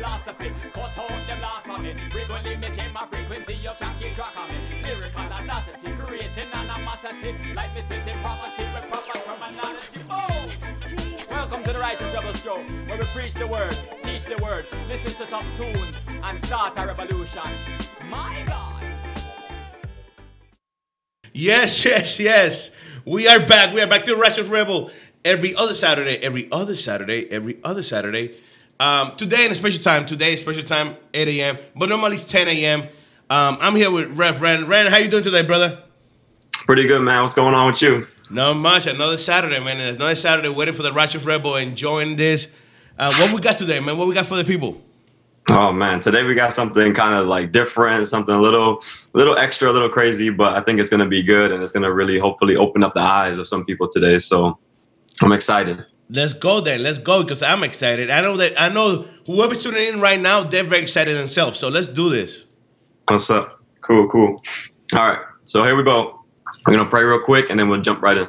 philosophy. Cut out them limit him my frequency. You can't keep track of me. Lyrical audacity, creating animosity. Like me spitting property with proper terminology. Boom! Welcome to the Righteous Rebel Show, where we preach the word, teach the word, listen to some tunes, and start a revolution. My God! Yes, yes, yes. We are back. We are back to Righteous Rebel every other Saturday, every other Saturday, every other Saturday. Um, today in a special time. Today special time, 8 a.m. But normally it's 10 a.m. Um, I'm here with Rev Ren. Ren, how you doing today, brother? Pretty good, man. What's going on with you? Not much. Another Saturday, man. Another Saturday waiting for the Righteous Rebel, enjoying this. Uh, what we got today, man? What we got for the people? Oh man, today we got something kind of like different, something a little, little extra, a little crazy, but I think it's gonna be good and it's gonna really, hopefully, open up the eyes of some people today. So I'm excited. Let's go then. Let's go because I'm excited. I know that I know whoever's tuning in right now, they're very excited themselves. So let's do this. What's up? Cool, cool. All right, so here we go. We're gonna pray real quick and then we'll jump right in.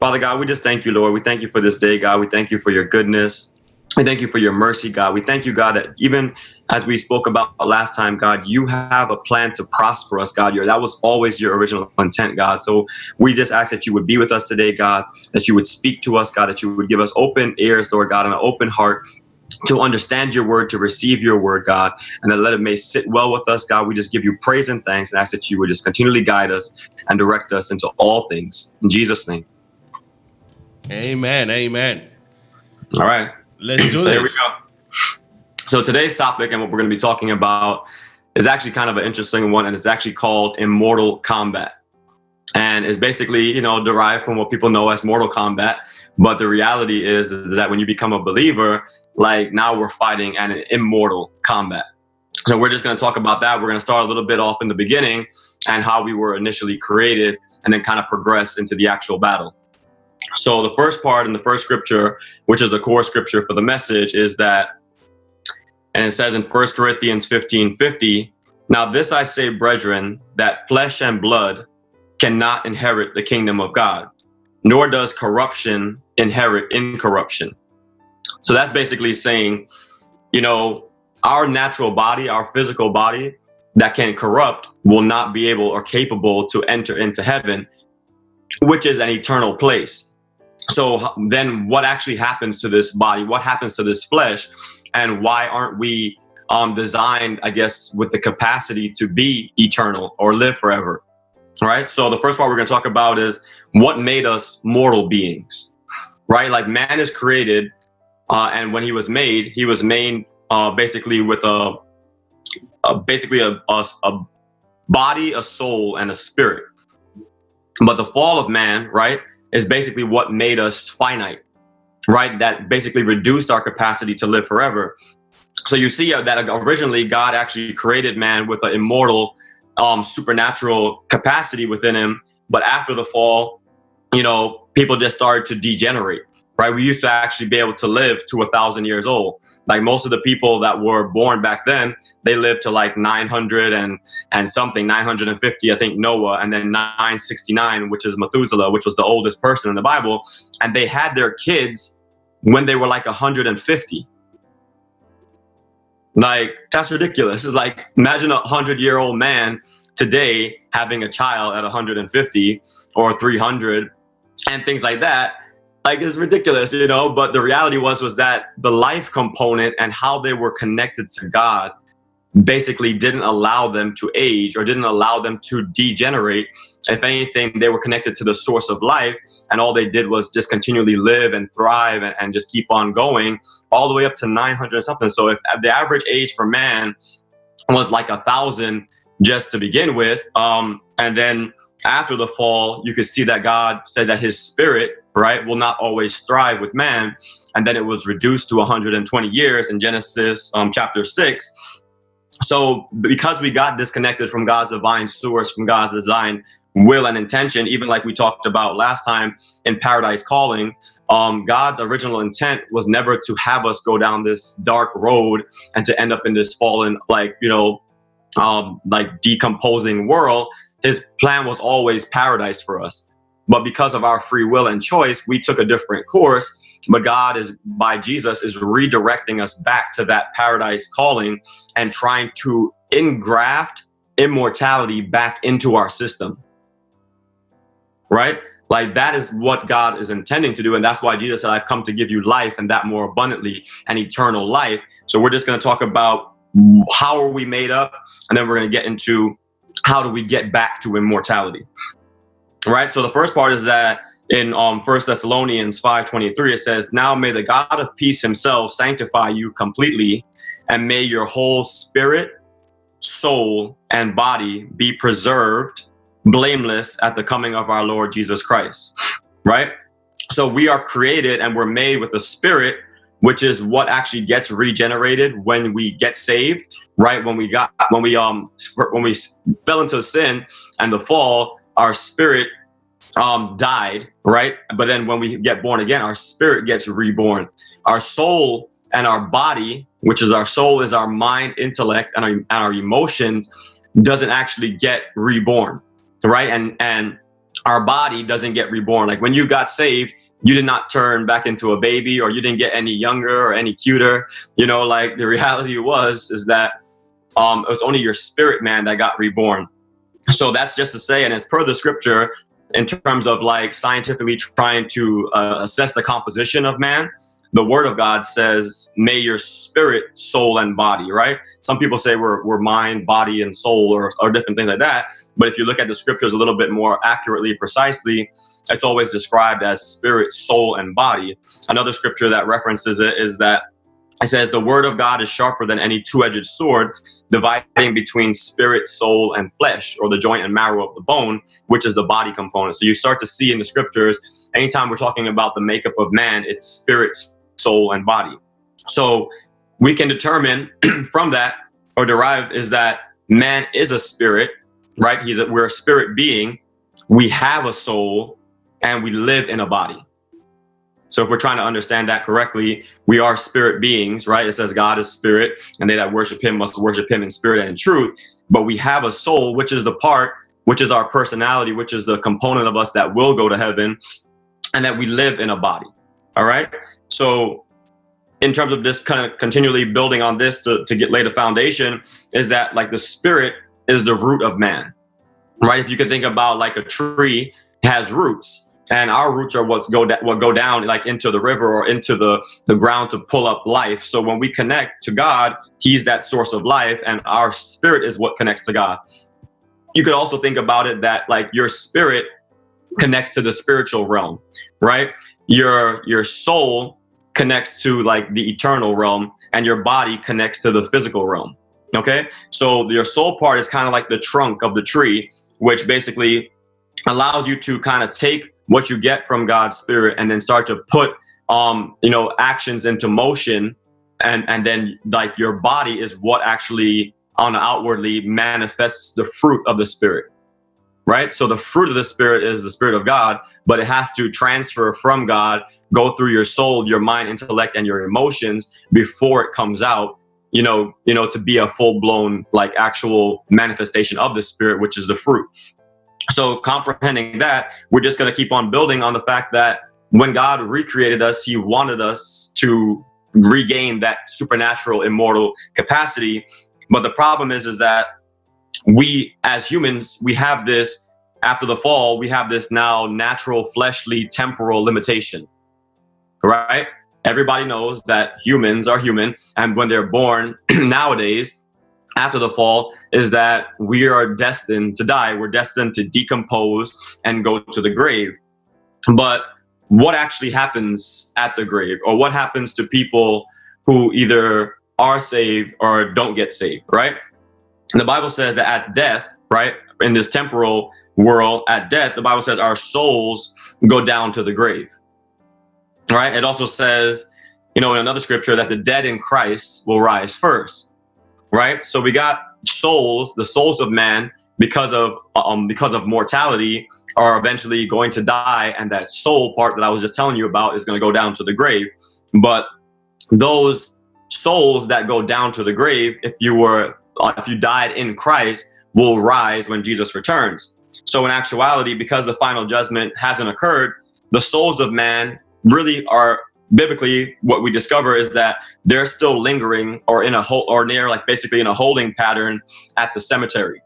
Father God, we just thank you, Lord. We thank you for this day, God. We thank you for your goodness. We thank you for your mercy, God. We thank you, God, that even as we spoke about last time, God, you have a plan to prosper us, God. Your, that was always your original intent, God. So we just ask that you would be with us today, God, that you would speak to us, God, that you would give us open ears, Lord God, and an open heart to understand your word, to receive your word, God, and that let it may sit well with us, God. We just give you praise and thanks and ask that you would just continually guide us and direct us into all things. In Jesus' name. Amen. Amen. All right. Let's do so this. here we go. So today's topic and what we're going to be talking about is actually kind of an interesting one, and it's actually called Immortal Combat, and it's basically you know derived from what people know as Mortal Kombat. But the reality is, is that when you become a believer, like now we're fighting an immortal combat. So we're just going to talk about that. We're going to start a little bit off in the beginning and how we were initially created, and then kind of progress into the actual battle. So the first part in the first scripture, which is the core scripture for the message, is that, and it says in 1 Corinthians 15 50, now this I say, brethren, that flesh and blood cannot inherit the kingdom of God, nor does corruption inherit incorruption. So that's basically saying, you know, our natural body, our physical body that can corrupt will not be able or capable to enter into heaven, which is an eternal place. So then what actually happens to this body? What happens to this flesh and why aren't we um, designed i guess with the capacity to be eternal or live forever? Right so the first part we're going to talk about is what made us mortal beings right? Like man is created uh, and when he was made he was made uh, basically with a, a basically a, a, a body a soul and a spirit. But the fall of man right is basically what made us finite, right? That basically reduced our capacity to live forever. So you see uh, that originally God actually created man with an immortal, um, supernatural capacity within him. But after the fall, you know, people just started to degenerate right? We used to actually be able to live to a thousand years old. Like most of the people that were born back then, they lived to like 900 and and something, 950, I think Noah, and then 969, which is Methuselah, which was the oldest person in the Bible, and they had their kids when they were like 150. Like that's ridiculous. It's like imagine a hundred year old man today having a child at 150 or 300 and things like that like it's ridiculous you know but the reality was was that the life component and how they were connected to god basically didn't allow them to age or didn't allow them to degenerate. If anything they were connected to the source of life and all they did was just continually live and thrive and, and just keep on going all the way up to 900 something. So if the average age for man was like a thousand just to begin with um, and then after the fall you could see that god said that his spirit right, will not always thrive with man. And then it was reduced to 120 years in Genesis um, chapter 6. So, because we got disconnected from God's divine source, from God's design, will, and intention, even like we talked about last time in Paradise Calling, um, God's original intent was never to have us go down this dark road and to end up in this fallen, like, you know, um, like decomposing world. His plan was always paradise for us. But because of our free will and choice, we took a different course but God is by Jesus is redirecting us back to that paradise calling and trying to engraft immortality back into our system. Right? Like that is what God is intending to do. And that's why Jesus said, I've come to give you life and that more abundantly and eternal life. So we're just going to talk about how are we made up? And then we're going to get into how do we get back to immortality? Right? So the first part is that in um First Thessalonians 5:23 it says, "Now may the God of peace himself sanctify you completely, and may your whole spirit, soul, and body be preserved blameless at the coming of our Lord Jesus Christ." Right? So we are created and we're made with a spirit which is what actually gets regenerated when we get saved right when we got when we um when we fell into sin and the fall our spirit um, died, right? But then when we get born again, our spirit gets reborn. Our soul and our body, which is our soul, is our mind, intellect, and our, and our emotions, doesn't actually get reborn, right? And and our body doesn't get reborn. Like when you got saved, you did not turn back into a baby, or you didn't get any younger or any cuter. You know, like the reality was is that um, it was only your spirit man that got reborn. So that's just to say, and as per the scripture, in terms of like scientifically trying to uh, assess the composition of man the word of god says may your spirit soul and body right? Some people say we're, we're mind body and soul or, or different things like that. But if you look at the scriptures a little bit more accurately precisely it's always described as spirit soul and body. Another scripture that references it is that it says the word of god is sharper than any two-edged sword dividing between spirit, soul, and flesh, or the joint and marrow of the bone, which is the body component. So you start to see in the scriptures, anytime we're talking about the makeup of man, it's spirit, soul, and body. So we can determine from that or derive is that man is a spirit, right? He's a, we're a spirit being. We have a soul and we live in a body. So if we're trying to understand that correctly, we are spirit beings, right? It says God is spirit, and they that worship him must worship him in spirit and in truth. But we have a soul, which is the part, which is our personality, which is the component of us that will go to heaven, and that we live in a body. All right. So in terms of just kind of continually building on this to, to get lay the foundation, is that like the spirit is the root of man. Right. If you could think about like a tree has roots and our roots are what's go da- what go down like into the river or into the the ground to pull up life so when we connect to god he's that source of life and our spirit is what connects to god you could also think about it that like your spirit connects to the spiritual realm right your your soul connects to like the eternal realm and your body connects to the physical realm okay? So your soul part is kind of like the trunk of the tree which basically allows you to kind of take what you get from God's spirit and then start to put um you know actions into motion and and then like your body is what actually on outwardly manifests the fruit of the spirit right so the fruit of the spirit is the spirit of god but it has to transfer from god go through your soul your mind intellect and your emotions before it comes out you know you know to be a full blown like actual manifestation of the spirit which is the fruit so, comprehending that, we're just going to keep on building on the fact that when God recreated us, He wanted us to regain that supernatural immortal capacity. But the problem is, is that we as humans, we have this after the fall, we have this now natural, fleshly, temporal limitation. Right? Everybody knows that humans are human, and when they're born nowadays, after the fall is that we are destined to die. We're destined to decompose and go to the grave. But what actually happens at the grave, or what happens to people who either are saved or don't get saved, right? The Bible says that at death, right, in this temporal world, at death, the Bible says our souls go down to the grave, right? It also says, you know, in another scripture that the dead in Christ will rise first right? So we got souls, the souls of man, because of um because of mortality, are eventually going to die, and that soul part that I was just telling you about is going to go down to the grave. But those souls that go down to the grave, if you were if you died in Christ, will rise when Jesus returns. So in actuality, because the final judgment hasn't occurred, the souls of man really are biblically, what we discover is that they're still lingering or in a hole or near like basically in a holding pattern at the cemetery.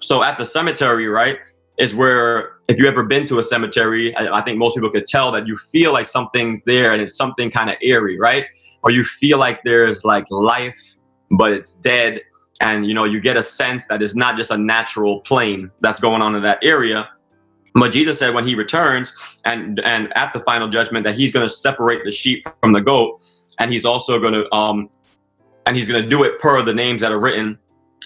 So at the cemetery, right, is where if you've ever been to a cemetery, I, I think most people could tell that you feel like something's there and it's something kind of eerie, right? Or you feel like there's like life, but it's dead. And you know, you get a sense that it's not just a natural plane that's going on in that area. But Jesus said when he returns and and at the final judgment that he's going to separate the sheep from the goat, and he's also going to um and he's going to do it per the names that are written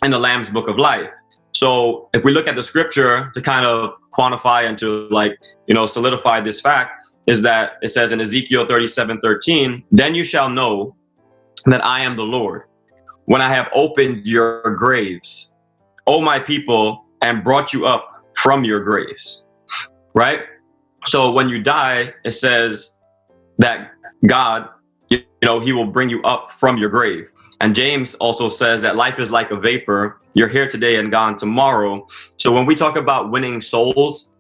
in the Lamb's book of life. So if we look at the scripture to kind of quantify and to like, you know, solidify this fact, is that it says in Ezekiel 37 13, then you shall know that I am the Lord when I have opened your graves, O my people, and brought you up from your graves. Right? So when you die, it says that God, you know, he will bring you up from your grave. And James also says that life is like a vapor. You're here today and gone tomorrow. So when we talk about winning souls,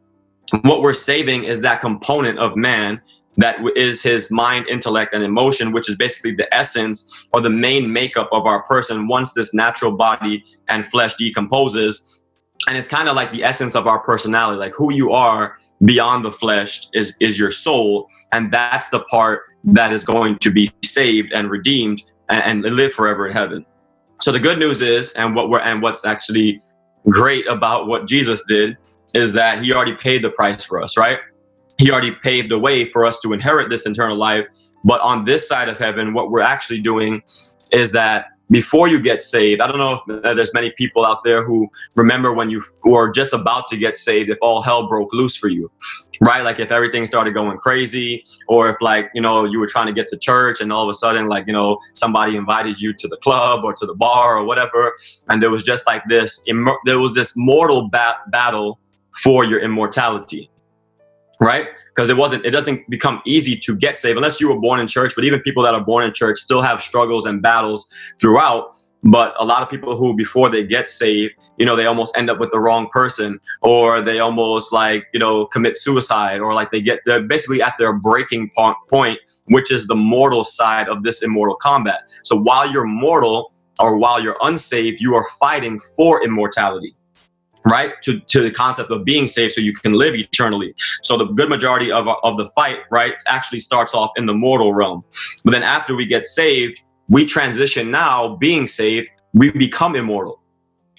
what we're saving is that component of man that is his mind, intellect, and emotion, which is basically the essence or the main makeup of our person once this natural body and flesh decomposes. And it's kind of like the essence of our personality, like who you are beyond the flesh is is your soul and that's the part that is going to be saved and redeemed and, and live forever in heaven. So the good news is, and what we're and what's actually great about what Jesus did is that he already paid the price for us, right? He already paved the way for us to inherit this eternal life. But on this side of heaven, what we're actually doing is that before you get saved. I don't know if there's many people out there who remember when you were just about to get saved, if all hell broke loose for you, right? Like if everything started going crazy, or if like, you know, you were trying to get to church and all of a sudden, like, you know, somebody invited you to the club or to the bar or whatever. And there was just like this, there was this mortal bat- battle for your immortality, right? because it wasn't it doesn't become easy to get saved unless you were born in church but even people that are born in church still have struggles and battles throughout. But a lot of people who before they get saved you know they almost end up with the wrong person or they almost like you know commit suicide or like they get they're basically at their breaking point which is the mortal side of this immortal combat. So while you're mortal or while you're unsaved you are fighting for immortality right to, to the concept of being saved so you can live eternally. So the good majority of, of the fight right actually starts off in the mortal realm. But then after we get saved we transition now being saved we become immortal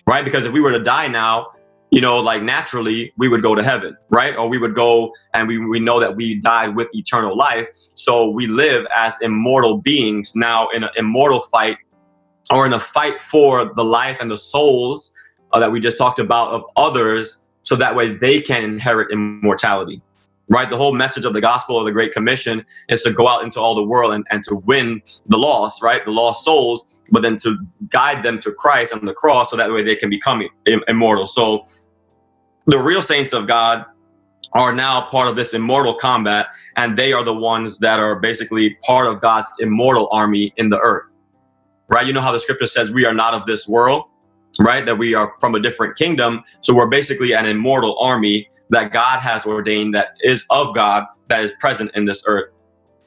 right? Because if we were to die now you know like naturally we would go to heaven right? Or we would go and we, we know that we died with eternal life. So we live as immortal beings now in an immortal fight or in a fight for the life and the souls uh, that we just talked about of others so that way they can inherit immortality right? The whole message of the gospel of the great commission is to go out into all the world and, and to win the lost right? The lost souls but then to guide them to christ on the cross so that way they can become Im- immortal. So the real saints of god are now part of this immortal combat and they are the ones that are basically part of god's immortal army in the earth right? You know how the scripture says we are not of this world right? That we are from a different kingdom. So we're basically an immortal army that God has ordained that is of God that is present in this earth.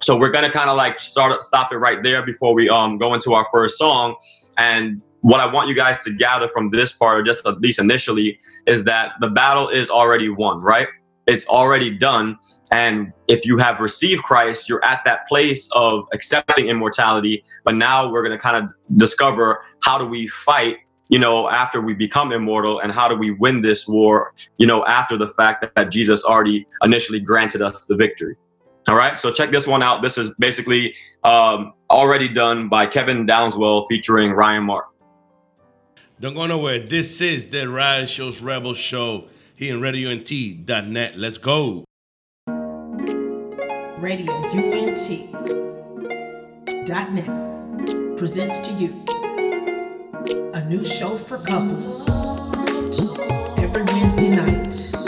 So we're gonna kind of like start stop it right there before we um go into our first song. And what I want you guys to gather from this part, or just at least initially, is that the battle is already won, right? It's already done. And if you have received Christ, you're at that place of accepting immortality. But now we're to kind of discover how do we fight you know, after we become immortal and how do we win this war, you know, after the fact that, that Jesus already initially granted us the victory. All right, so check this one out. This is basically um, already done by Kevin Downswell featuring Ryan Mark. Don't go nowhere. This is the Righteous Rebel Show here in RadioUNT.net. Let's go. Radio UNT.net presents to you a new show for couples. Every Wednesday night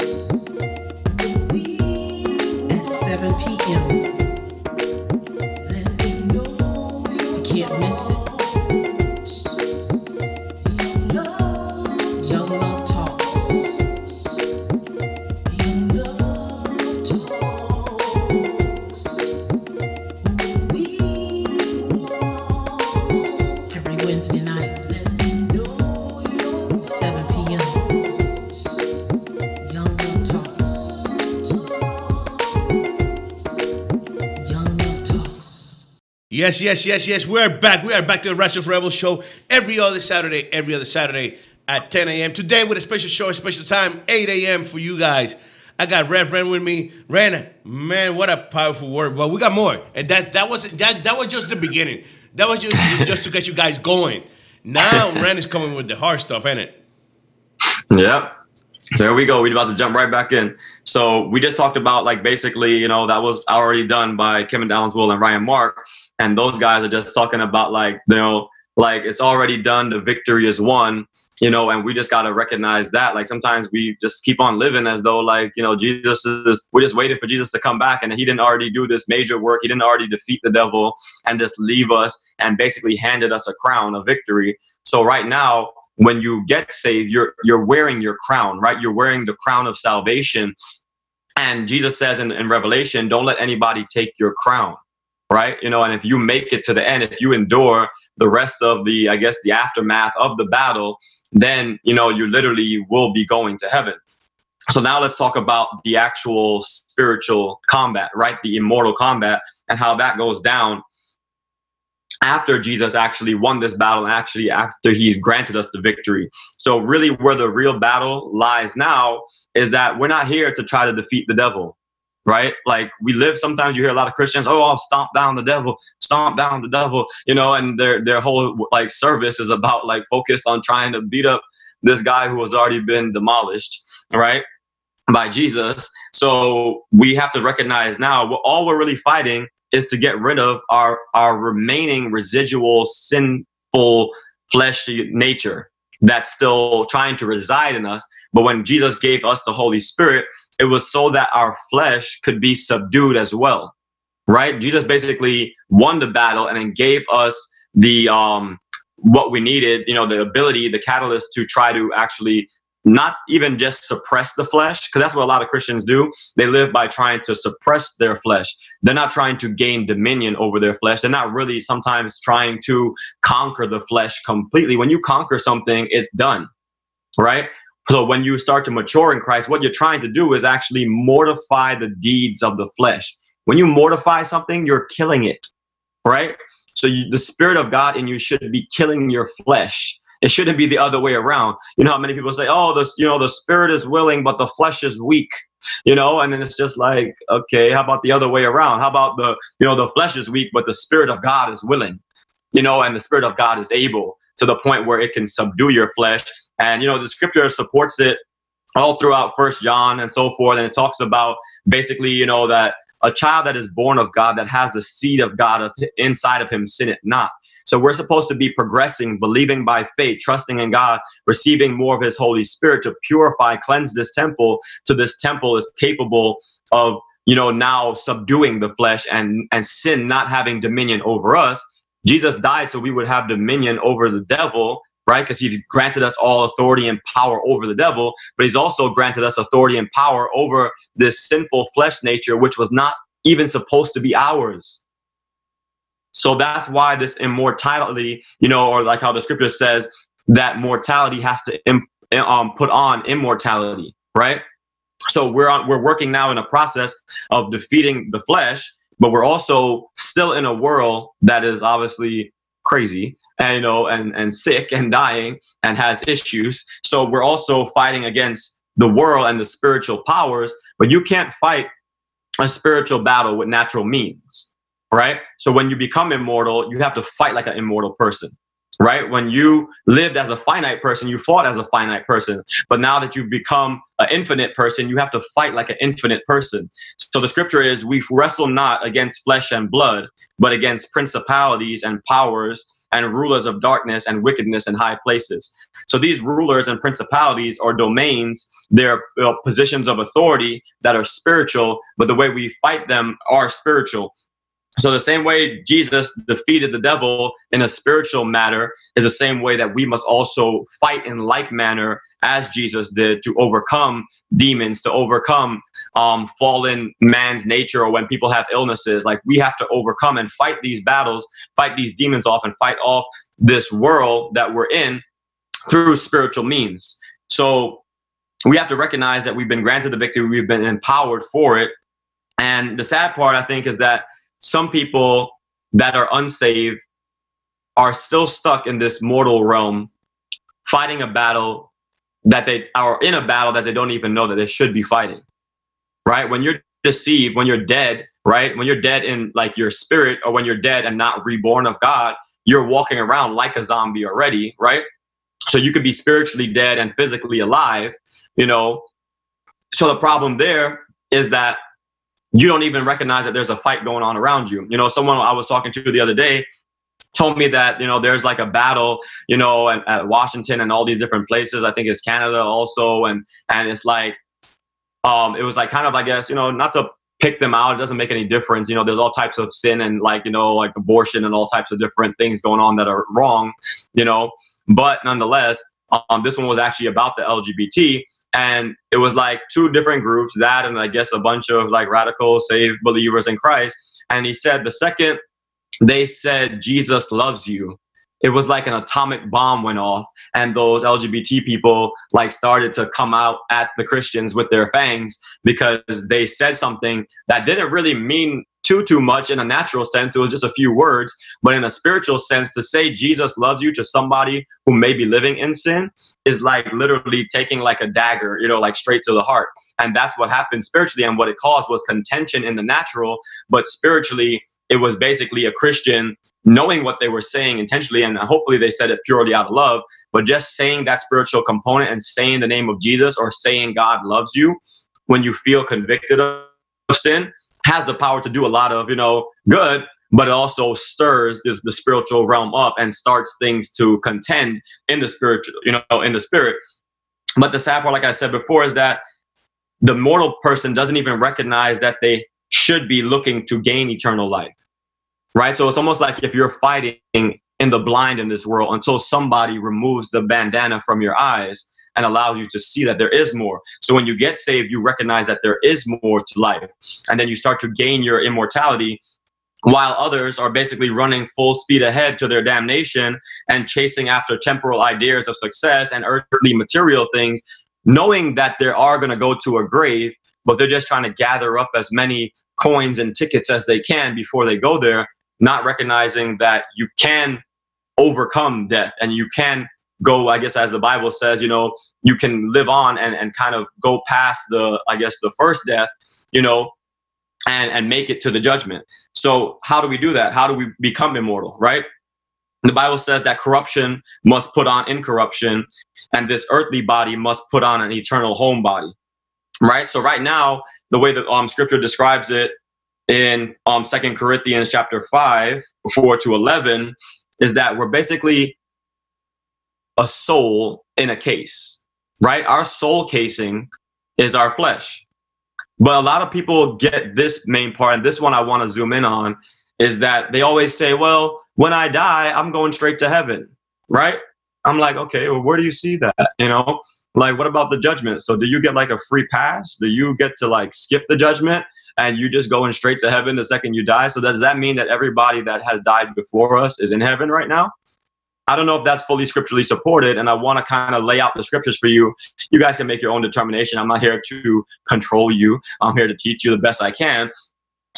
Yes, yes, yes, yes. We're back. We are back to the Righteous Rebel Show every other Saturday, every other Saturday at 10 a.m. Today with a special show, a special time, 8 a.m. for you guys. I got Rev Ren with me. Ren, man, what a powerful word. But we got more. And that that was that that was just the beginning. That was just just to get you guys going. Now Ren is coming with the hard stuff, ain't it? Yep. So here we go. We're about to jump right back in. So we just talked about like basically, you know, that was already done by Kevin Downswell and Ryan Mark. And those guys are just talking about like, you know, like it's already done, the victory is won, you know, and we just gotta recognize that. Like sometimes we just keep on living as though like, you know, Jesus is we're just waiting for Jesus to come back and he didn't already do this major work. He didn't already defeat the devil and just leave us and basically handed us a crown of victory. So right now, when you get saved, you're you're wearing your crown, right? You're wearing the crown of salvation. And Jesus says in, in Revelation, don't let anybody take your crown, right? You know, and if you make it to the end, if you endure the rest of the, I guess, the aftermath of the battle, then, you know, you literally will be going to heaven. So now let's talk about the actual spiritual combat, right? The immortal combat and how that goes down after Jesus actually won this battle and actually after he's granted us the victory. So really where the real battle lies now is that we're not here to try to defeat the devil. Right? Like we live sometimes you hear a lot of Christians, oh I'll stomp down the devil, stomp down the devil, you know, and their their whole like service is about like focus on trying to beat up this guy who has already been demolished, right? By Jesus. So we have to recognize now all we're really fighting is to get rid of our our remaining residual sinful fleshy nature that's still trying to reside in us but when jesus gave us the holy spirit it was so that our flesh could be subdued as well right jesus basically won the battle and then gave us the um what we needed you know the ability the catalyst to try to actually not even just suppress the flesh, because that's what a lot of Christians do. They live by trying to suppress their flesh. They're not trying to gain dominion over their flesh. They're not really sometimes trying to conquer the flesh completely. When you conquer something, it's done, right? So when you start to mature in Christ, what you're trying to do is actually mortify the deeds of the flesh. When you mortify something, you're killing it, right? So you, the Spirit of God in you should be killing your flesh it shouldn't be the other way around. You know how many people say, "Oh, this, you know, the spirit is willing, but the flesh is weak." You know, and then it's just like, okay, how about the other way around? How about the, you know, the flesh is weak, but the spirit of God is willing. You know, and the spirit of God is able to the point where it can subdue your flesh. And you know, the scripture supports it all throughout First John and so forth, and it talks about basically, you know, that a child that is born of God that has the seed of God of, inside of him sin it not. So we're supposed to be progressing, believing by faith, trusting in God, receiving more of His Holy Spirit to purify, cleanse this temple. To this temple is capable of, you know, now subduing the flesh and and sin not having dominion over us. Jesus died so we would have dominion over the devil, right? Because he's granted us all authority and power over the devil, but He's also granted us authority and power over this sinful flesh nature, which was not even supposed to be ours. So that's why this immortality, you know, or like how the scripture says that mortality has to Im- um, put on immortality, right? So we're on, we're working now in a process of defeating the flesh, but we're also still in a world that is obviously crazy and you know and and sick and dying and has issues. So we're also fighting against the world and the spiritual powers, but you can't fight a spiritual battle with natural means right? So when you become immortal, you have to fight like an immortal person, right? When you lived as a finite person, you fought as a finite person. But now that you've become an infinite person, you have to fight like an infinite person. So the scripture is we wrestle not against flesh and blood, but against principalities and powers and rulers of darkness and wickedness in high places. So these rulers and principalities or domains, they're positions of authority that are spiritual, but the way we fight them are spiritual. So the same way Jesus defeated the devil in a spiritual matter is the same way that we must also fight in like manner as Jesus did to overcome demons, to overcome um, fallen man's nature, or when people have illnesses. Like we have to overcome and fight these battles, fight these demons off, and fight off this world that we're in through spiritual means. So we have to recognize that we've been granted the victory, we've been empowered for it. And the sad part, I think, is that some people that are unsaved are still stuck in this mortal realm, fighting a battle that they are in a battle that they don't even know that they should be fighting. Right? When you're deceived, when you're dead, right? When you're dead in like your spirit, or when you're dead and not reborn of God, you're walking around like a zombie already, right? So you could be spiritually dead and physically alive, you know. So the problem there is that you don't even recognize that there's a fight going on around you. You know, someone I was talking to the other day told me that you know there's like a battle you know at, at, washington and all these different places i think it's canada also and and it's like um it was like kind of i guess you know not to pick them out it doesn't make any difference you know there's all types of sin and like you know like abortion and all types of different things going on that are wrong you know but nonetheless um this one was actually about the lgbt and it was like two different groups that and i guess a bunch of like radical saved believers in christ and he said the second they said jesus loves you it was like an atomic bomb went off and those lgbt people like started to come out at the christians with their fangs because they said something that didn't really mean too too much in a natural sense. It was just a few words but in a spiritual sense to say jesus loves you to somebody who may be living in sin is like literally taking like a dagger you know like straight to the heart. And that's what happened spiritually and what it caused was contention in the natural but spiritually it was basically a Christian knowing what they were saying intentionally, and hopefully they said it purely out of love, but just saying that spiritual component and saying the name of Jesus or saying God loves you when you feel convicted of sin has the power to do a lot of, you know, good, but it also stirs the, the spiritual realm up and starts things to contend in the spiritual, you know, in the spirit. But the sad part, like I said before, is that the mortal person doesn't even recognize that they should be looking to gain eternal life right? So it's almost like if you're fighting in the blind in this world until somebody removes the bandana from your eyes and allows you to see that there is more. So when you get saved, you recognize that there is more to life. And then you start to gain your immortality while others are basically running full speed ahead to their damnation and chasing after temporal ideas of success and earthly material things, knowing that they are going to go to a grave, but they're just trying to gather up as many coins and tickets as they can before they go there not recognizing that you can overcome death and you can go i guess as the bible says you know you can live on and, and kind of go past the i guess the first death you know and and make it to the judgment. So how do we do that? How do we become immortal right? The bible says that corruption must put on incorruption and this earthly body must put on an eternal home body right? So right now the way that um, scripture describes it in um second corinthians chapter 5 4 to 11 is that we're basically a soul in a case right? Our soul casing is our flesh. But a lot of people get this main part and this one i want to zoom in on is that they always say well when i die i'm going straight to heaven right i'm like okay well where do you see that you know like what about the judgment so do you get like a free pass do you get to like skip the judgment and you just going straight to heaven the second you die. So does that mean that everybody that has died before us is in heaven right now? I don't know if that's fully scripturally supported, and I want to kind of lay out the scriptures for you. You guys can make your own determination. I'm not here to control you. I'm here to teach you the best I can.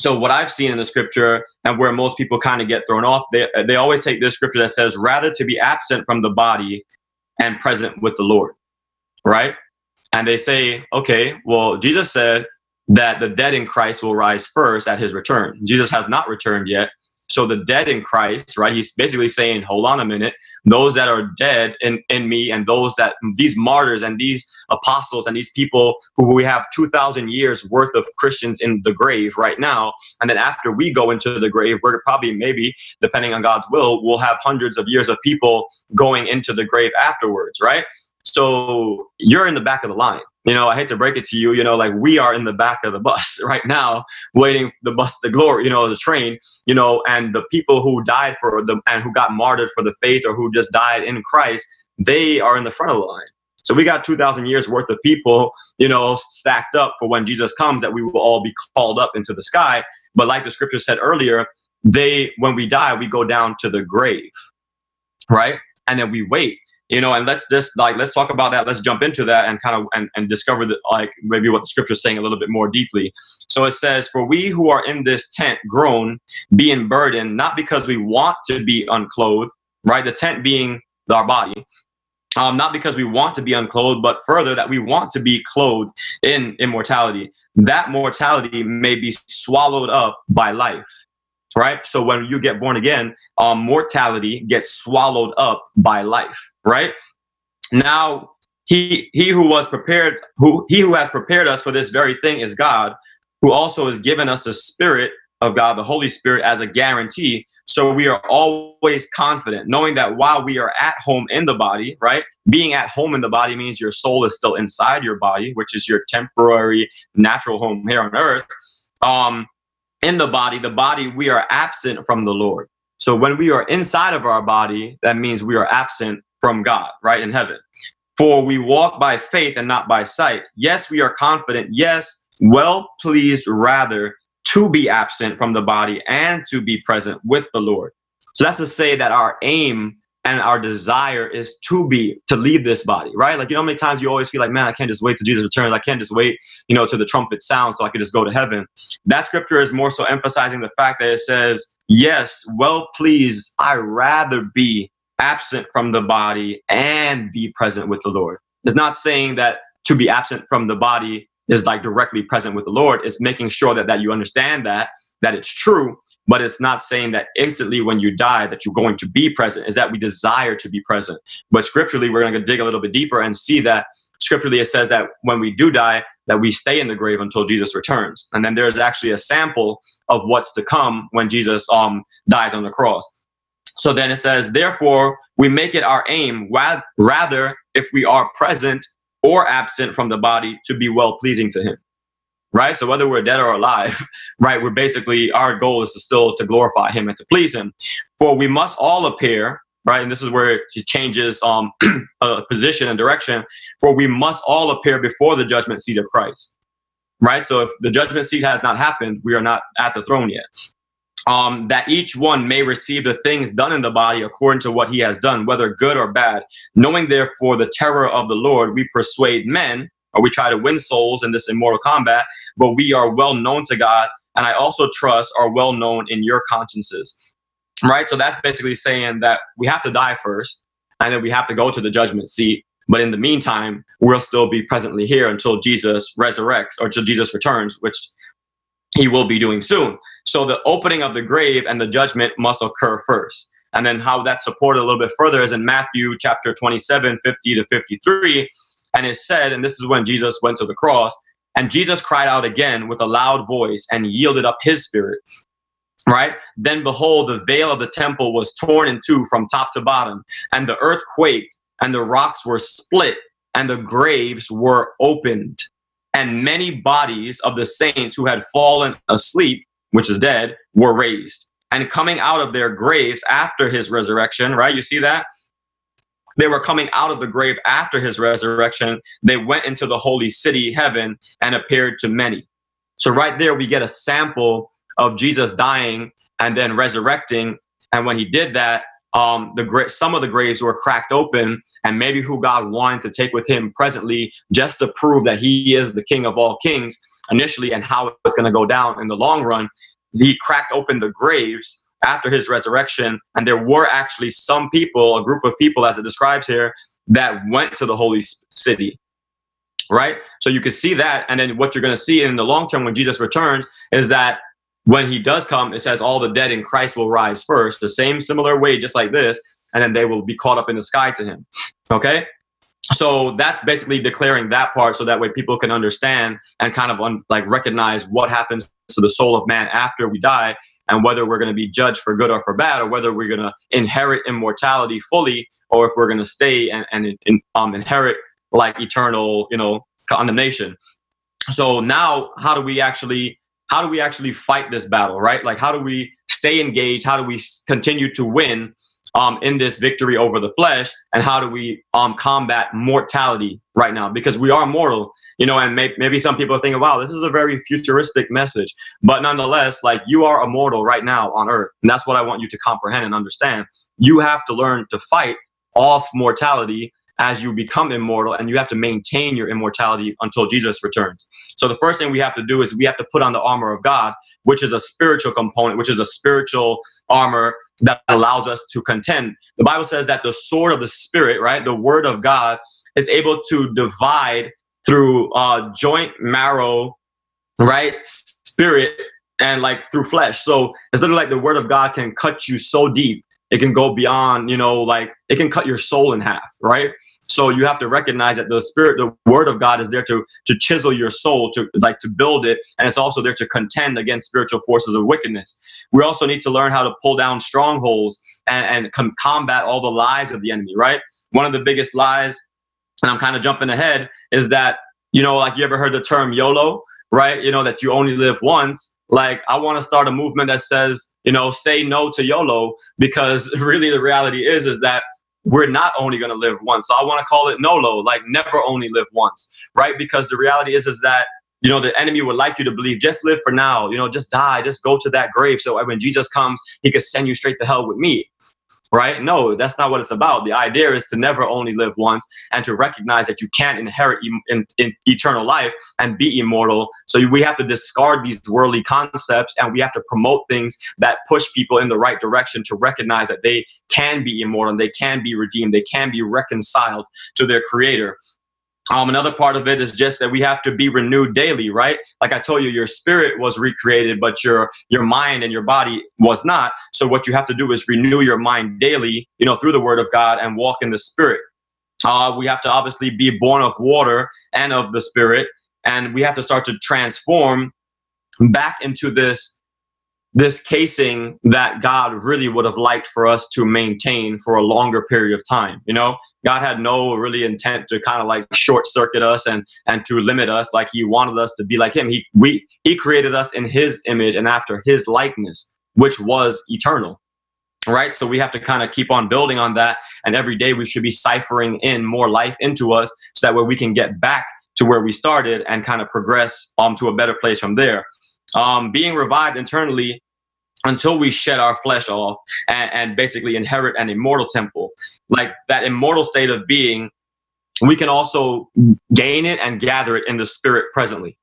So what I've seen in the scripture and where most people kind of get thrown off, they, they always take this scripture that says, rather to be absent from the body and present with the Lord, right? And they say, okay, well, Jesus said, that the dead in Christ will rise first at his return. Jesus has not returned yet. So the dead in Christ, right? He's basically saying, hold on a minute. Those that are dead in, in me and those that these martyrs and these apostles and these people who we have 2,000 years worth of Christians in the grave right now. And then after we go into the grave, we're probably maybe, depending on God's will, we'll have hundreds of years of people going into the grave afterwards, right? So you're in the back of the line you know, I hate to break it to you, you know, like we are in the back of the bus right now, waiting the bus to glory, you know, the train, you know, and the people who died for the and who got martyred for the faith or who just died in Christ, they are in the front of the line. So we got 2,000 years worth of people, you know, stacked up for when Jesus comes that we will all be called up into the sky. But like the scripture said earlier, they, when we die, we go down to the grave, right? And then we wait, you know, and let's just like let's talk about that. Let's jump into that and kind of and, and discover that like maybe what the scripture is saying a little bit more deeply. So it says, For we who are in this tent groan, being burdened, not because we want to be unclothed, right? The tent being our body, um, not because we want to be unclothed, but further that we want to be clothed in immortality. That mortality may be swallowed up by life, right? So when you get born again, um, mortality gets swallowed up by life, right? Now, he he who was prepared, who he who has prepared us for this very thing is God, who also has given us the Spirit of God, the Holy Spirit, as a guarantee. So we are always confident, knowing that while we are at home in the body, right? Being at home in the body means your soul is still inside your body, which is your temporary natural home here on earth. Um, in the body, the body, we are absent from the Lord. So when we are inside of our body, that means we are absent from God, right? In heaven. For we walk by faith and not by sight. Yes, we are confident. Yes, well pleased rather to be absent from the body and to be present with the Lord. So that's to say that our aim and our desire is to be to leave this body, right? Like you know, how many times you always feel like, man, I can't just wait till Jesus returns. I can't just wait, you know, till the trumpet sounds so I can just go to heaven. That scripture is more so emphasizing the fact that it says, yes, well, please, I rather be absent from the body and be present with the Lord. It's not saying that to be absent from the body is like directly present with the Lord. It's making sure that that you understand that that it's true, but it's not saying that instantly when you die that you're going to be present. Is that we desire to be present. But scripturally, we're going to dig a little bit deeper and see that scripturally it says that when we do die, that we stay in the grave until Jesus returns. And then there's actually a sample of what's to come when Jesus um dies on the cross. So then it says, therefore, we make it our aim, rather, if we are present or absent from the body, to be well pleasing to Him. Right. So whether we're dead or alive, right, we're basically our goal is to still to glorify Him and to please Him. For we must all appear, right, and this is where it changes um a position and direction. For we must all appear before the judgment seat of Christ. Right. So if the judgment seat has not happened, we are not at the throne yet um, that each one may receive the things done in the body according to what he has done, whether good or bad. Knowing therefore the terror of the Lord, we persuade men, or we try to win souls in this immortal combat, but we are well known to God, and I also trust are well known in your consciences. Right? So that's basically saying that we have to die first, and then we have to go to the judgment seat. But in the meantime, we'll still be presently here until Jesus resurrects or until Jesus returns, which he will be doing soon. So the opening of the grave and the judgment must occur first. And then how that's supported a little bit further is in Matthew chapter 27, 50 to 53. And it said, and this is when Jesus went to the cross, and Jesus cried out again with a loud voice and yielded up his spirit. Right? Then behold, the veil of the temple was torn in two from top to bottom, and the earth quaked, and the rocks were split, and the graves were opened and many bodies of the saints who had fallen asleep, which is dead, were raised. And coming out of their graves after his resurrection, right? You see that? They were coming out of the grave after his resurrection. They went into the holy city, heaven, and appeared to many. So, right there, we get a sample of Jesus dying and then resurrecting. And when he did that, um, the gra- some of the graves were cracked open, and maybe who God wanted to take with Him presently, just to prove that He is the King of all kings initially, and how it's going to go down in the long run. He cracked open the graves after His resurrection, and there were actually some people, a group of people, as it describes here, that went to the holy city. Right, so you can see that, and then what you're going to see in the long term when Jesus returns is that when he does come, it says all the dead in Christ will rise first, the same similar way, just like this, and then they will be caught up in the sky to him. Okay? So that's basically declaring that part so that way people can understand and kind of un- like recognize what happens to the soul of man after we die and whether we're going to be judged for good or for bad or whether we're going to inherit immortality fully or if we're going to stay and, and in, um, inherit like eternal, you know, condemnation. So now how do we actually how do we actually fight this battle, right? Like, how do we stay engaged? How do we continue to win um, in this victory over the flesh and how do we um, combat mortality right now? Because we are mortal you know and may- maybe some people thinking wow this is a very futuristic message. But nonetheless like you are immortal right now on earth and that's what i want you to comprehend and understand. You have to learn to fight off mortality as you become immortal and you have to maintain your immortality until Jesus returns. So the first thing we have to do is we have to put on the armor of God, which is a spiritual component, which is a spiritual armor that allows us to contend. The Bible says that the sword of the spirit, right, the word of God is able to divide through uh joint marrow, right, spirit and like through flesh. So it's literally like the word of God can cut you so deep it can go beyond you know like it can cut your soul in half right so you have to recognize that the spirit the word of god is there to to chisel your soul to like to build it. And it's also there to contend against spiritual forces of wickedness. We also need to learn how to pull down strongholds and, and com- combat all the lies of the enemy right? One of the biggest lies and i'm kind of jumping ahead is that you know like you ever heard the term yolo right? You know that you only live once. Like i want to start a movement that says you know say no to yolo because really the reality is is that we're not only going to live once. So i want to call it nolo like never only live once right? Because the reality is is that you know the enemy would like you to believe just live for now you know just die just go to that grave. So when jesus comes he could send you straight to hell with me right? No, that's not what it's about. The idea is to never only live once and to recognize that you can't inherit in, in eternal life and be immortal. So we have to discard these worldly concepts and we have to promote things that push people in the right direction to recognize that they can be immortal, they can be redeemed, they can be reconciled to their creator. Um, another part of it is just that we have to be renewed daily, right? Like I told you, your spirit was recreated, but your your mind and your body was not. So what you have to do is renew your mind daily, you know, through the Word of God and walk in the Spirit. Uh, we have to obviously be born of water and of the Spirit, and we have to start to transform back into this this casing that God really would have liked for us to maintain for a longer period of time. You know, God had no really intent to kind of like short circuit us and and to limit us. Like He wanted us to be like Him. He we He created us in His image and after His likeness, which was eternal. Right, so we have to kind of keep on building on that, and every day we should be ciphering in more life into us, so that way we can get back to where we started and kind of progress um to a better place from there um, being revived internally until we shed our flesh off and, and basically inherit an immortal temple. Like that immortal state of being, we can also gain it and gather it in the spirit presently.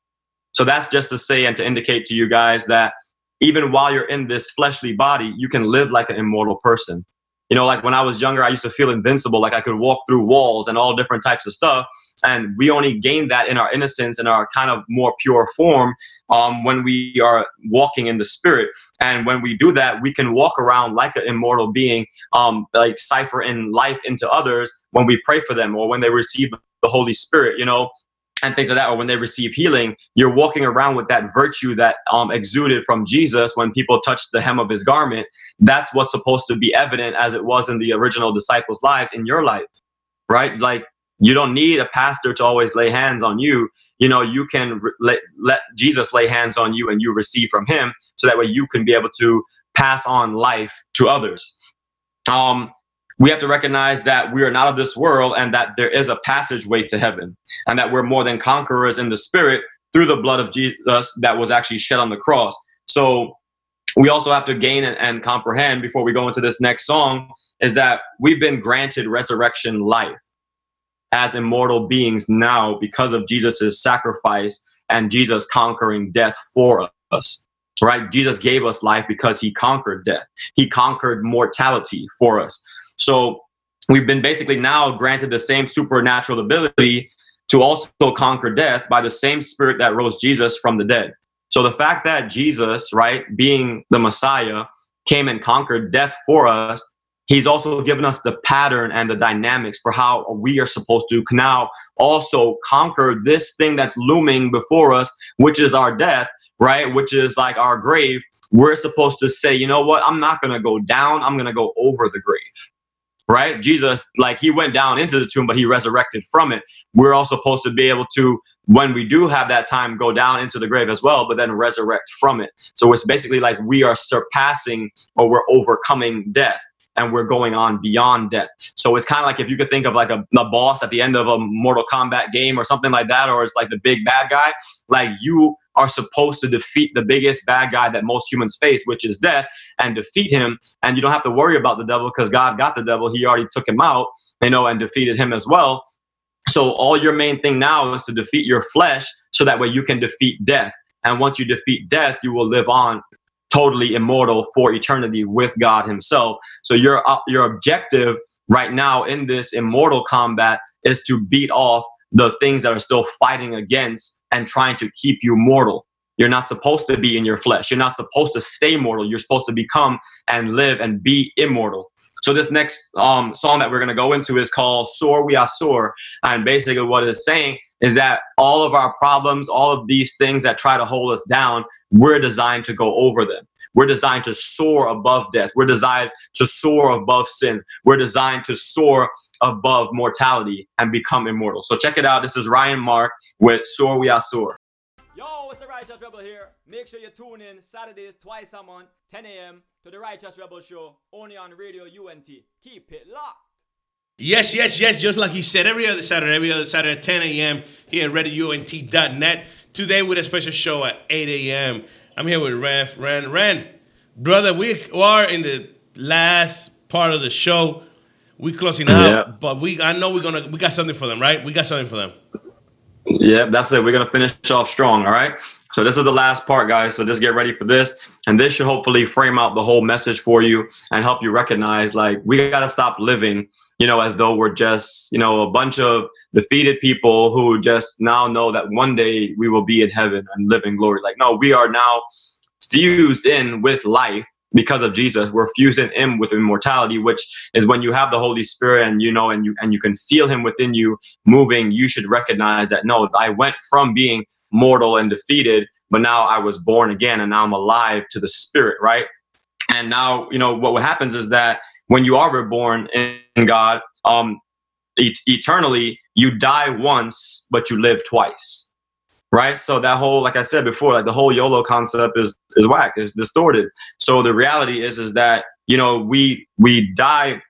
So that's just to say and to indicate to you guys that even while you're in this fleshly body, you can live like an immortal person. You know, like when I was younger, I used to feel invincible, like I could walk through walls and all different types of stuff. And we only gain that in our innocence and our kind of more pure form um, when we are walking in the spirit. And when we do that, we can walk around like an immortal being, um, like cipher in life into others when we pray for them or when they receive the Holy Spirit. You know, and things like that, or when they receive healing, you're walking around with that virtue that um, exuded from Jesus when people touched the hem of his garment. That's what's supposed to be evident as it was in the original disciples' lives in your life, right? Like you don't need a pastor to always lay hands on you. You know, you can re- let, let Jesus lay hands on you and you receive from him so that way you can be able to pass on life to others. Um, we have to recognize that we are not of this world and that there is a passageway to heaven and that we're more than conquerors in the spirit through the blood of Jesus that was actually shed on the cross. So we also have to gain and, and comprehend before we go into this next song is that we've been granted resurrection life as immortal beings now because of Jesus' sacrifice and Jesus conquering death for us. Right? Jesus gave us life because he conquered death. He conquered mortality for us. So we've been basically now granted the same supernatural ability to also conquer death by the same spirit that rose Jesus from the dead. So the fact that Jesus, right, being the Messiah, came and conquered death for us, he's also given us the pattern and the dynamics for how we are supposed to now also conquer this thing that's looming before us, which is our death, right, which is like our grave. We're supposed to say, you know what, I'm not going to go down, I'm going to go over the grave right? Jesus, like he went down into the tomb, but he resurrected from it. We're all supposed to be able to, when we do have that time, go down into the grave as well, but then resurrect from it. So it's basically like we are surpassing or we're overcoming death. and we're going on beyond death. So it's kind of like if you could think of like a, a boss at the end of a Mortal Kombat game or something like that, or it's like the big bad guy. Like you are supposed to defeat the biggest bad guy that most humans face, which is death, and defeat him. And you don't have to worry about the devil because God got the devil. He already took him out, you know, and defeated him as well. So all your main thing now is to defeat your flesh so that way you can defeat death. And once you defeat death, you will live on totally immortal for eternity with God himself. So your uh, your objective right now in this immortal combat is to beat off the things that are still fighting against and trying to keep you mortal. You're not supposed to be in your flesh. You're not supposed to stay mortal. You're supposed to become and live and be immortal. So this next um, song that we're going to go into is called "Soar We Are Soar," and basically what it's saying is that all of our problems, all of these things that try to hold us down, we're designed to go over them. We're designed to soar above death. We're designed to soar above sin. We're designed to soar above mortality and become immortal. So check it out. This is Ryan Mark with Soar We Are Soar. Yo, it's the Righteous Rebel here. Make sure you tune in Saturdays twice a month, 10 a.m. to the Righteous Rebel Show, only on Radio UNT. Keep it locked. Yes, yes, yes. Just like he said, every other Saturday, every other Saturday at 10 a.m. here at RadioUNT.net. Today with a special show at 8 a.m. I'm here with Ren. Ren, Ren, brother, we are in the last part of the show. We closing out, Yeah. but we I know we're gonna we got something for them, right? We got something for them. Yeah, that's it. We're gonna finish off strong. All right. So this is the last part, guys. So just get ready for this, and this should hopefully frame out the whole message for you and help you recognize, like, we gotta stop living, you know, as though we're just, you know, a bunch of defeated people who just now know that one day we will be in heaven and live in glory. Like, no, we are now fused in with life because of Jesus. We're fused in with immortality, which is when you have the Holy Spirit and you know and you and you can feel him within you moving, you should recognize that no, I went from being mortal and defeated, but now I was born again and now I'm alive to the spirit, right? And now, you know, what happens is that when you are reborn in God, um, et- eternally, you die once, but you live twice right? So that whole, like I said before, like the whole YOLO concept is is whack, is distorted. So the reality is is that you know we we die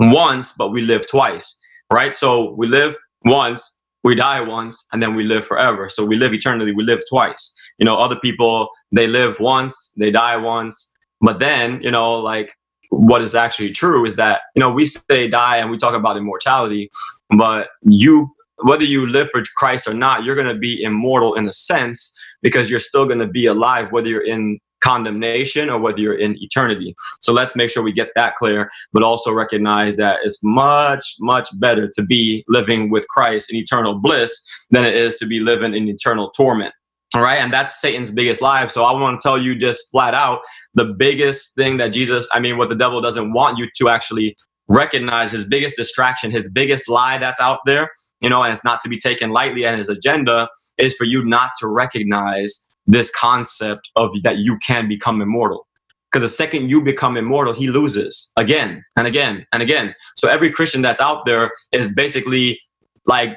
once, but we live twice, right? So we live once, we die once, and then we live forever. So we live eternally, we live twice. You know, other people they live once, they die once, but then you know, like what is actually true is that you know we say die and we talk about immortality, but you whether you live for Christ or not, you're going to be immortal in a sense because you're still going to be alive, whether you're in condemnation or whether you're in eternity. So let's make sure we get that clear, but also recognize that it's much, much better to be living with Christ in eternal bliss than it is to be living in eternal torment. All right. And that's Satan's biggest lie. So I want to tell you just flat out the biggest thing that Jesus, I mean, what the devil doesn't want you to actually recognize his biggest distraction, his biggest lie that's out there, you know, and it's not to be taken lightly. And his agenda is for you not to recognize this concept of that you can become immortal. Because the second you become immortal, he loses again and again and again. So every Christian that's out there is basically like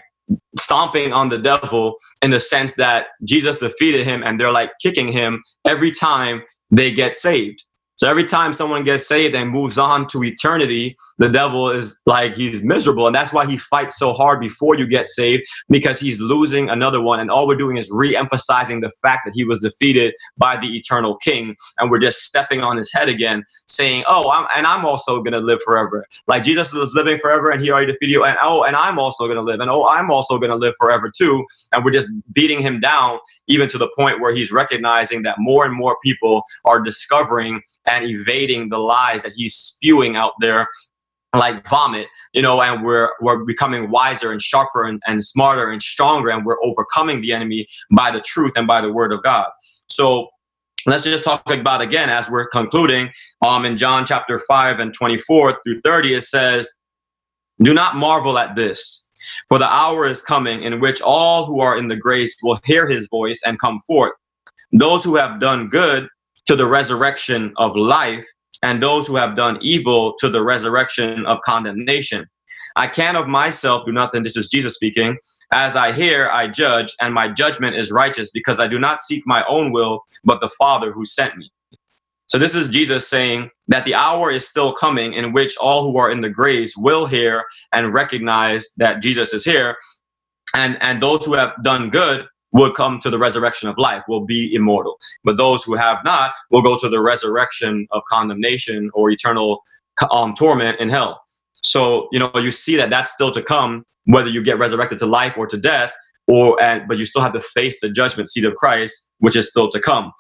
stomping on the devil in the sense that Jesus defeated him and they're like kicking him every time they get saved. So every time someone gets saved and moves on to eternity, the devil is like he's miserable. And that's why he fights so hard before you get saved because he's losing another one. And all we're doing is re emphasizing the fact that he was defeated by the eternal king. And we're just stepping on his head again, saying, Oh, I'm, and I'm also going to live forever. Like Jesus is living forever and he already defeated you. And oh, and I'm also going to live. And oh, I'm also going to live forever too. And we're just beating him down, even to the point where he's recognizing that more and more people are discovering and evading the lies that he's spewing out there like vomit you know and we're we're becoming wiser and sharper and, and smarter and stronger and we're overcoming the enemy by the truth and by the word of god. So let's just talk about again as we're concluding um in john chapter 5 and 24 through 30 it says do not marvel at this for the hour is coming in which all who are in the grace will hear his voice and come forth. Those who have done good to the resurrection of life, and those who have done evil to the resurrection of condemnation. I can of myself do nothing. This is Jesus speaking. As I hear, I judge, and my judgment is righteous because I do not seek my own will, but the Father who sent me. So this is Jesus saying that the hour is still coming in which all who are in the graves will hear and recognize that Jesus is here. And, and those who have done good will come to the resurrection of life, will be immortal. But those who have not will go to the resurrection of condemnation or eternal um, torment in hell. So, you know, you see that that's still to come, whether you get resurrected to life or to death, or and but you still have to face the judgment seat of Christ, which is still to come.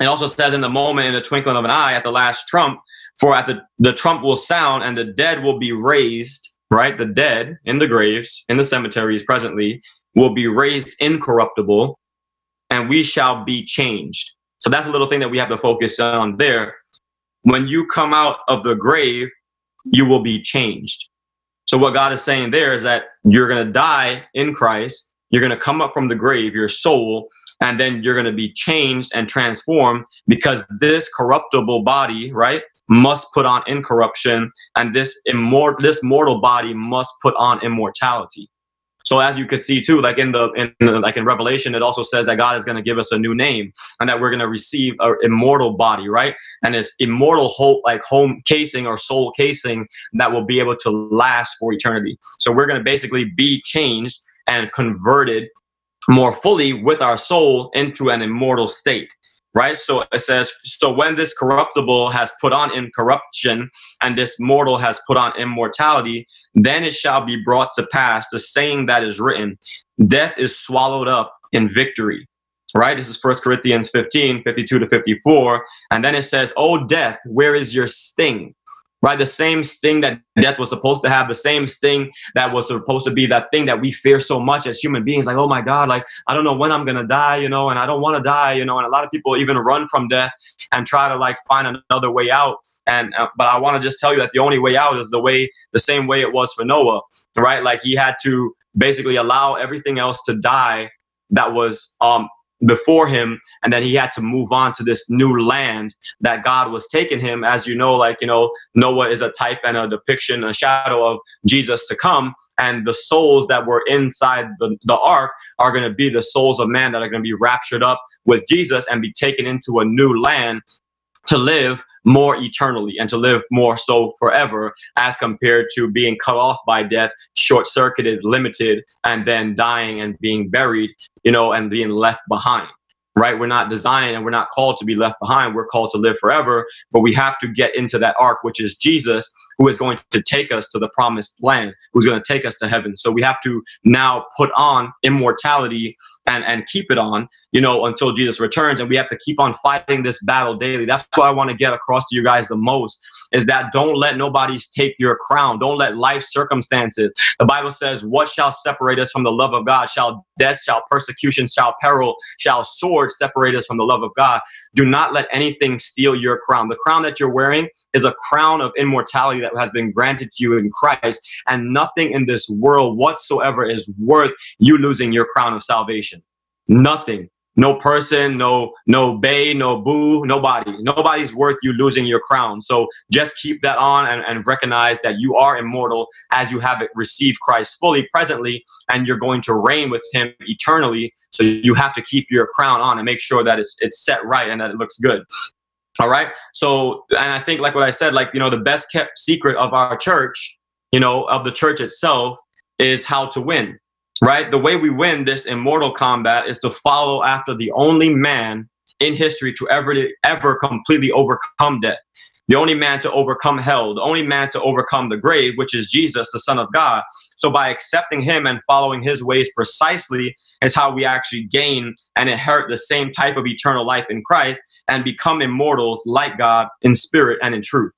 It also says in the moment, in the twinkling of an eye, at the last trump, for at the, the trump will sound and the dead will be raised, right? The dead in the graves, in the cemeteries presently, will be raised incorruptible, and we shall be changed. So that's a little thing that we have to focus on there. When you come out of the grave, you will be changed. So what God is saying there is that you're going to die in Christ. You're going to come up from the grave, your soul, and then you're going to be changed and transformed because this corruptible body, right, must put on incorruption, and this immortal, this mortal body must put on immortality. So as you can see too, like in the in the, like in Revelation, it also says that God is going to give us a new name and that we're going to receive an immortal body, right? And it's immortal whole like home casing or soul casing that will be able to last for eternity. So we're going to basically be changed and converted more fully with our soul into an immortal state right? So it says so when this corruptible has put on incorruption and this mortal has put on immortality then it shall be brought to pass the saying that is written death is swallowed up in victory right? This is first corinthians 15 52 to 54 and then it says oh death where is your sting right? The same sting that death was supposed to have, the same sting that was supposed to be that thing that we fear so much as human beings. Like, oh my God, like, I don't know when I'm to die, you know, and I don't want to die, you know, and a lot of people even run from death and try to like find another way out. And, uh, but I want to just tell you that the only way out is the way, the same way it was for Noah, right? Like he had to basically allow everything else to die that was um, before him and then he had to move on to this new land that god was taking him. As you know like you know noah is a type and a depiction a shadow of jesus to come and the souls that were inside the, the ark are going to be the souls of man that are going to be raptured up with jesus and be taken into a new land to live more eternally and to live more so forever as compared to being cut off by death, short circuited, limited, and then dying and being buried, you know, and being left behind. Right? We're not designed and we're not called to be left behind. We're called to live forever, but we have to get into that ark, which is Jesus, who is going to take us to the promised land, who's going to take us to heaven. So we have to now put on immortality and, and keep it on, you know, until Jesus returns. And we have to keep on fighting this battle daily. That's what I want to get across to you guys the most is that don't let nobody take your crown. Don't let life circumstances. The Bible says, What shall separate us from the love of God? Shall death, shall persecution, shall peril, shall sword separate us from the love of God? Do not let anything steal your crown. The crown that you're wearing is a crown of immortality that has been granted to you in Christ, and nothing in this world whatsoever is worth you losing your crown of salvation. Nothing no person, no no bay, no boo, nobody. Nobody's worth you losing your crown. So just keep that on and, and recognize that you are immortal as you have it received Christ fully presently, and you're going to reign with him eternally. So you have to keep your crown on and make sure that it's it's set right and that it looks good. All right. So and I think like what I said, like you know, the best kept secret of our church, you know, of the church itself is how to win right? The way we win this immortal combat is to follow after the only man in history to ever ever completely overcome death. The only man to overcome hell, the only man to overcome the grave, which is Jesus, the Son of God. So, by accepting him and following his ways precisely, is how we actually gain and inherit the same type of eternal life in Christ and become immortals like God in spirit and in truth.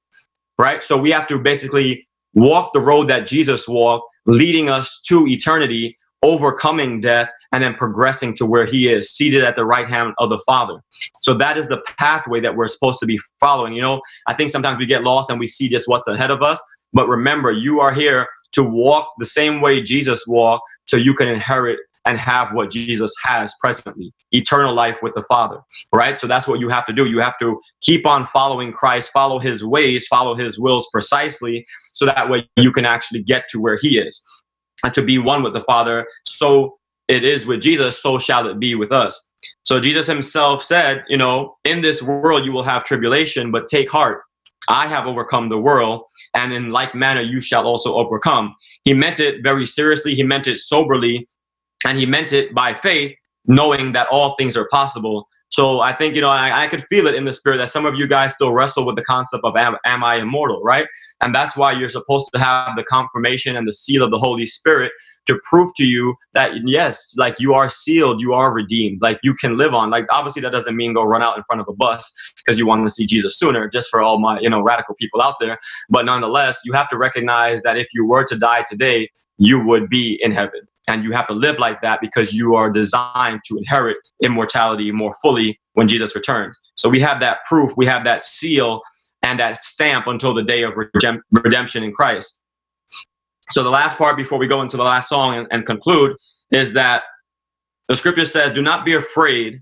Right? So, we have to basically walk the road that Jesus walked, leading us to eternity overcoming death and then progressing to where he is seated at the right hand of the father so that is the pathway that we're supposed to be following you know i think sometimes we get lost and we see just what's ahead of us but remember you are here to walk the same way jesus walked so you can inherit and have what Jesus has presently eternal life with the Father, right? So that's what you have to do. You have to keep on following Christ, follow his ways, follow his wills precisely, so that way you can actually get to where he is and to be one with the Father. So it is with Jesus, so shall it be with us. So So Jesus himself said, you know, in this world you will have tribulation, but take heart. I have overcome the world, and in like manner you shall also overcome. He meant it very seriously, he meant it soberly, and he meant it by faith, knowing that all things are possible. So I think, you know, I, I could feel it in the spirit that some of you guys still wrestle with the concept of am, am I immortal, right? And that's why you're supposed to have the confirmation and the seal of the Holy Spirit to prove to you that yes, like you are sealed, you are redeemed, like you can live on. Like obviously that doesn't mean go run out in front of a bus because you want to see Jesus sooner, just for all my, you know, radical people out there. But nonetheless, you have to recognize that if you were to die today, you would be in heaven. And you have to live like that because you are designed to inherit immortality more fully when Jesus returns. So we have that proof, we have that seal and that stamp until the day of redemption in Christ. So the last part before we go into the last song and, and conclude is that the scripture says, Do not be afraid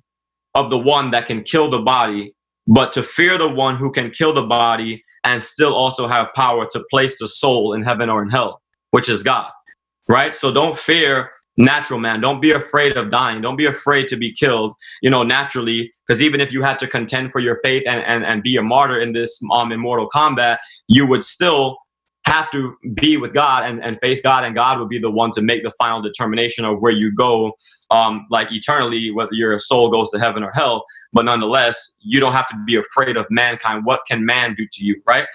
of the one that can kill the body, but to fear the one who can kill the body and still also have power to place the soul in heaven or in hell, which is God right? So don't fear natural man. Don't be afraid of dying. Don't be afraid to be killed, you know, naturally. Because even if you had to contend for your faith and, and, and be a martyr in this um, immortal combat, you would still have to be with God and, and face God, and God would be the one to make the final determination of where you go, um, like eternally, whether your soul goes to heaven or hell. But nonetheless, you don't have to be afraid of mankind. What can man do to you, right?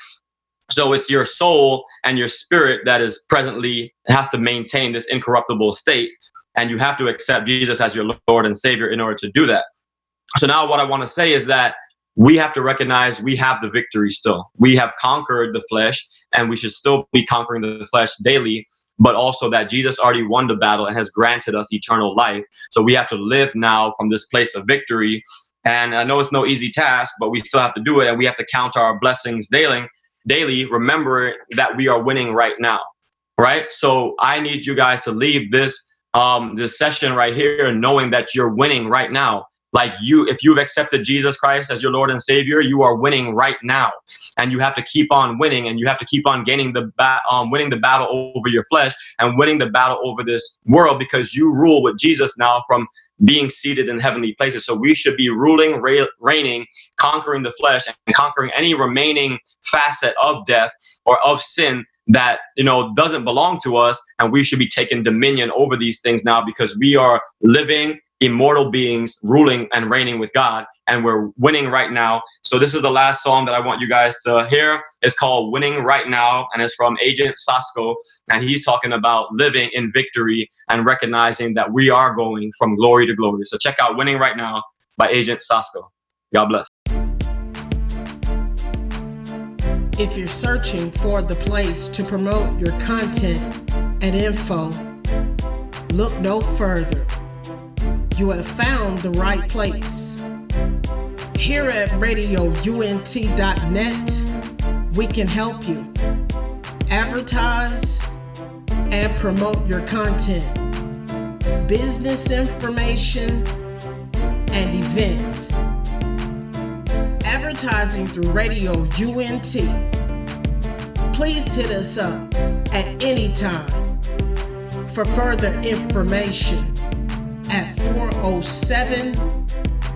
So it's your soul and your spirit that is presently has to maintain this incorruptible state. And you have to accept Jesus as your Lord and Savior in order to do that. So now what I want to say is that we have to recognize we have the victory still. We have conquered the flesh and we should still be conquering the flesh daily, but also that Jesus already won the battle and has granted us eternal life. So we have to live now from this place of victory. And uh, I know it's no easy task, but we still have to do it and we have to count our blessings daily daily, remember that we are winning right now, right? So I need you guys to leave this um, this session right here knowing that you're winning right now. Like you, if you've accepted Jesus Christ as your Lord and Savior, you are winning right now, and you have to keep on winning, and you have to keep on gaining the ba- um, winning the battle over your flesh and winning the battle over this world because you rule with Jesus now from being seated in heavenly places. So we should be ruling, reigning, conquering the flesh, and conquering any remaining facet of death or of sin that you know doesn't belong to us and we should be taking dominion over these things now because we are living immortal beings ruling and reigning with God, and we're winning right now. So this is the last song that I want you guys to hear. It's called "Winning Right Now," and it's from Agent Sasco, and he's talking about living in victory and recognizing that we are going from glory to glory. So check out "Winning Right Now" by Agent Sasco. God bless. If you're searching for the place to promote your content and info, look no further you have found the right place. Here at radiount.net, we can help you advertise and promote your content, business information, and events. Advertising through Radio UNT. Please hit us up at any time for further information at 407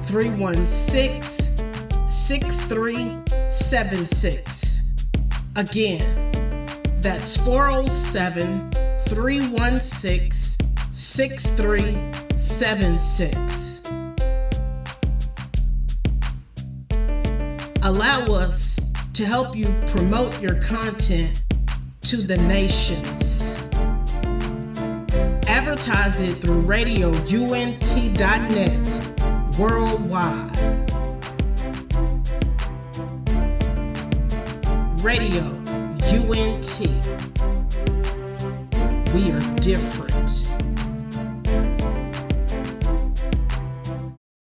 316 6376. Again, that's 407 316 6376. Allow us to help you promote your content to the nations advertise it through radiount.net worldwide. Radio UNT. We are different.